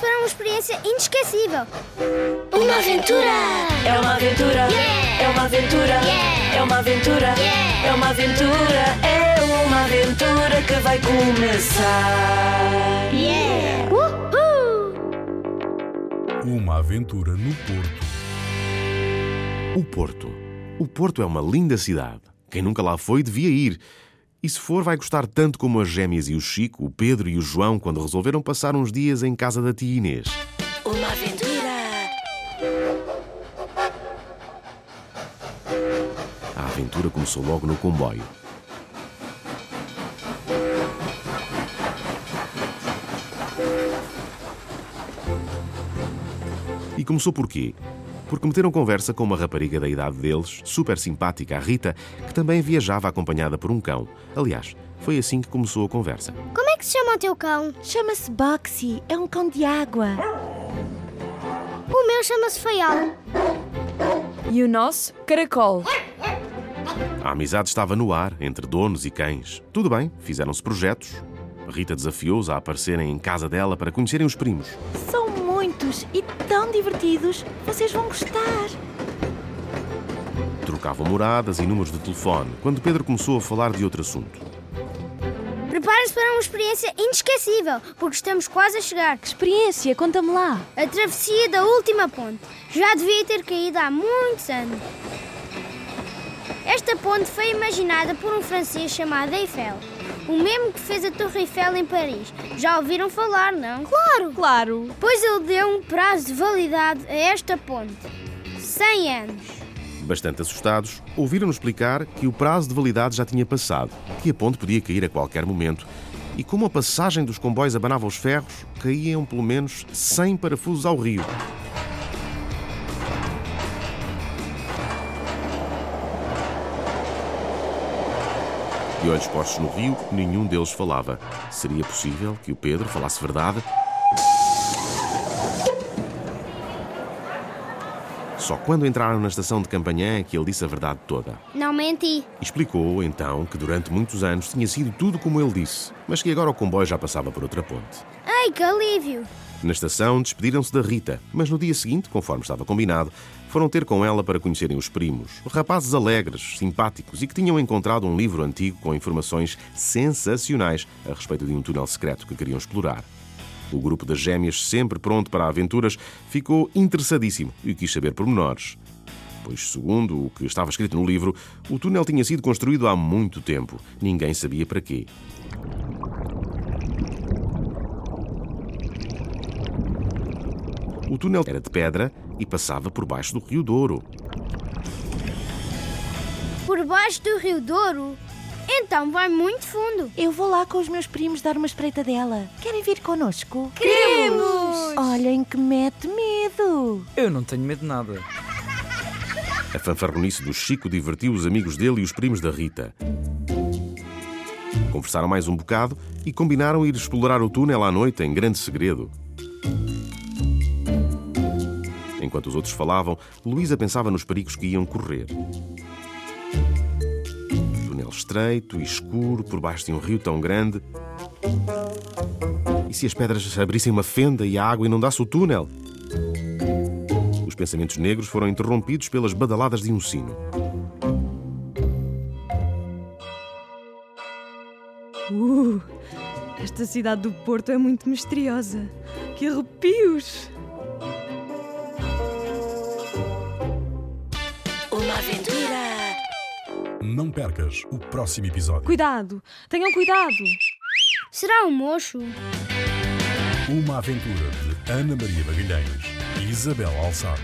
Para uma experiência inesquecível. Uma aventura! É uma aventura! É uma aventura! É uma aventura! É uma aventura! É uma aventura que vai começar! Yeah! Uhul! Uma aventura no Porto. O Porto. O Porto é uma linda cidade. Quem nunca lá foi devia ir. E se for, vai gostar tanto como as gêmeas e o Chico, o Pedro e o João quando resolveram passar uns dias em casa da tia Inês. Uma aventura! A aventura começou logo no comboio. E começou por quê? Porque meteram conversa com uma rapariga da idade deles, super simpática, a Rita, que também viajava acompanhada por um cão. Aliás, foi assim que começou a conversa. Como é que se chama o teu cão? Chama-se Boxy, é um cão de água. O meu chama-se Feial. E o nosso, Caracol. A amizade estava no ar, entre donos e cães. Tudo bem, fizeram-se projetos. Rita desafiou-os a aparecerem em casa dela para conhecerem os primos. São muitos e tão divertidos. Vocês vão gostar. Trocavam moradas e números de telefone quando Pedro começou a falar de outro assunto. Prepare-se para uma experiência inesquecível, porque estamos quase a chegar. Experiência, conta-me lá. A travessia da última ponte. Já devia ter caído há muitos anos. Esta ponte foi imaginada por um francês chamado Eiffel. O mesmo que fez a Torre Eiffel em Paris. Já ouviram falar, não? Claro! Claro. Pois ele deu um prazo de validade a esta ponte. 100 anos. Bastante assustados, ouviram-nos explicar que o prazo de validade já tinha passado, que a ponte podia cair a qualquer momento. E como a passagem dos comboios abanava os ferros, caíam pelo menos 100 parafusos ao rio. De olhos postos no rio, nenhum deles falava. Seria possível que o Pedro falasse verdade? Só quando entraram na estação de Campanhã é que ele disse a verdade toda. Não menti. Explicou, então, que durante muitos anos tinha sido tudo como ele disse, mas que agora o comboio já passava por outra ponte. Ai, que alívio! Na estação, despediram-se da Rita, mas no dia seguinte, conforme estava combinado, foram ter com ela para conhecerem os primos. Rapazes alegres, simpáticos e que tinham encontrado um livro antigo com informações sensacionais a respeito de um túnel secreto que queriam explorar. O grupo das gêmeas, sempre pronto para aventuras, ficou interessadíssimo e quis saber pormenores. Pois, segundo o que estava escrito no livro, o túnel tinha sido construído há muito tempo. Ninguém sabia para quê. O túnel era de pedra e passava por baixo do Rio Douro. Por baixo do Rio Douro? Então vai muito fundo. Eu vou lá com os meus primos dar uma espreita dela. Querem vir connosco? Queremos! Olhem que mete medo. Eu não tenho medo de nada. A fanfarronice do Chico divertiu os amigos dele e os primos da Rita. Conversaram mais um bocado e combinaram ir explorar o túnel à noite em grande segredo. Enquanto os outros falavam, Luísa pensava nos perigos que iam correr. Túnel estreito e escuro por baixo de um rio tão grande. E se as pedras abrissem uma fenda e a água inundasse o túnel? Os pensamentos negros foram interrompidos pelas badaladas de um sino. Uh, esta cidade do Porto é muito misteriosa. Que arrepios! Aventura! Não percas o próximo episódio. Cuidado! Tenham cuidado! Será um mocho? Uma aventura de Ana Maria Magalhães e Isabel Alçada.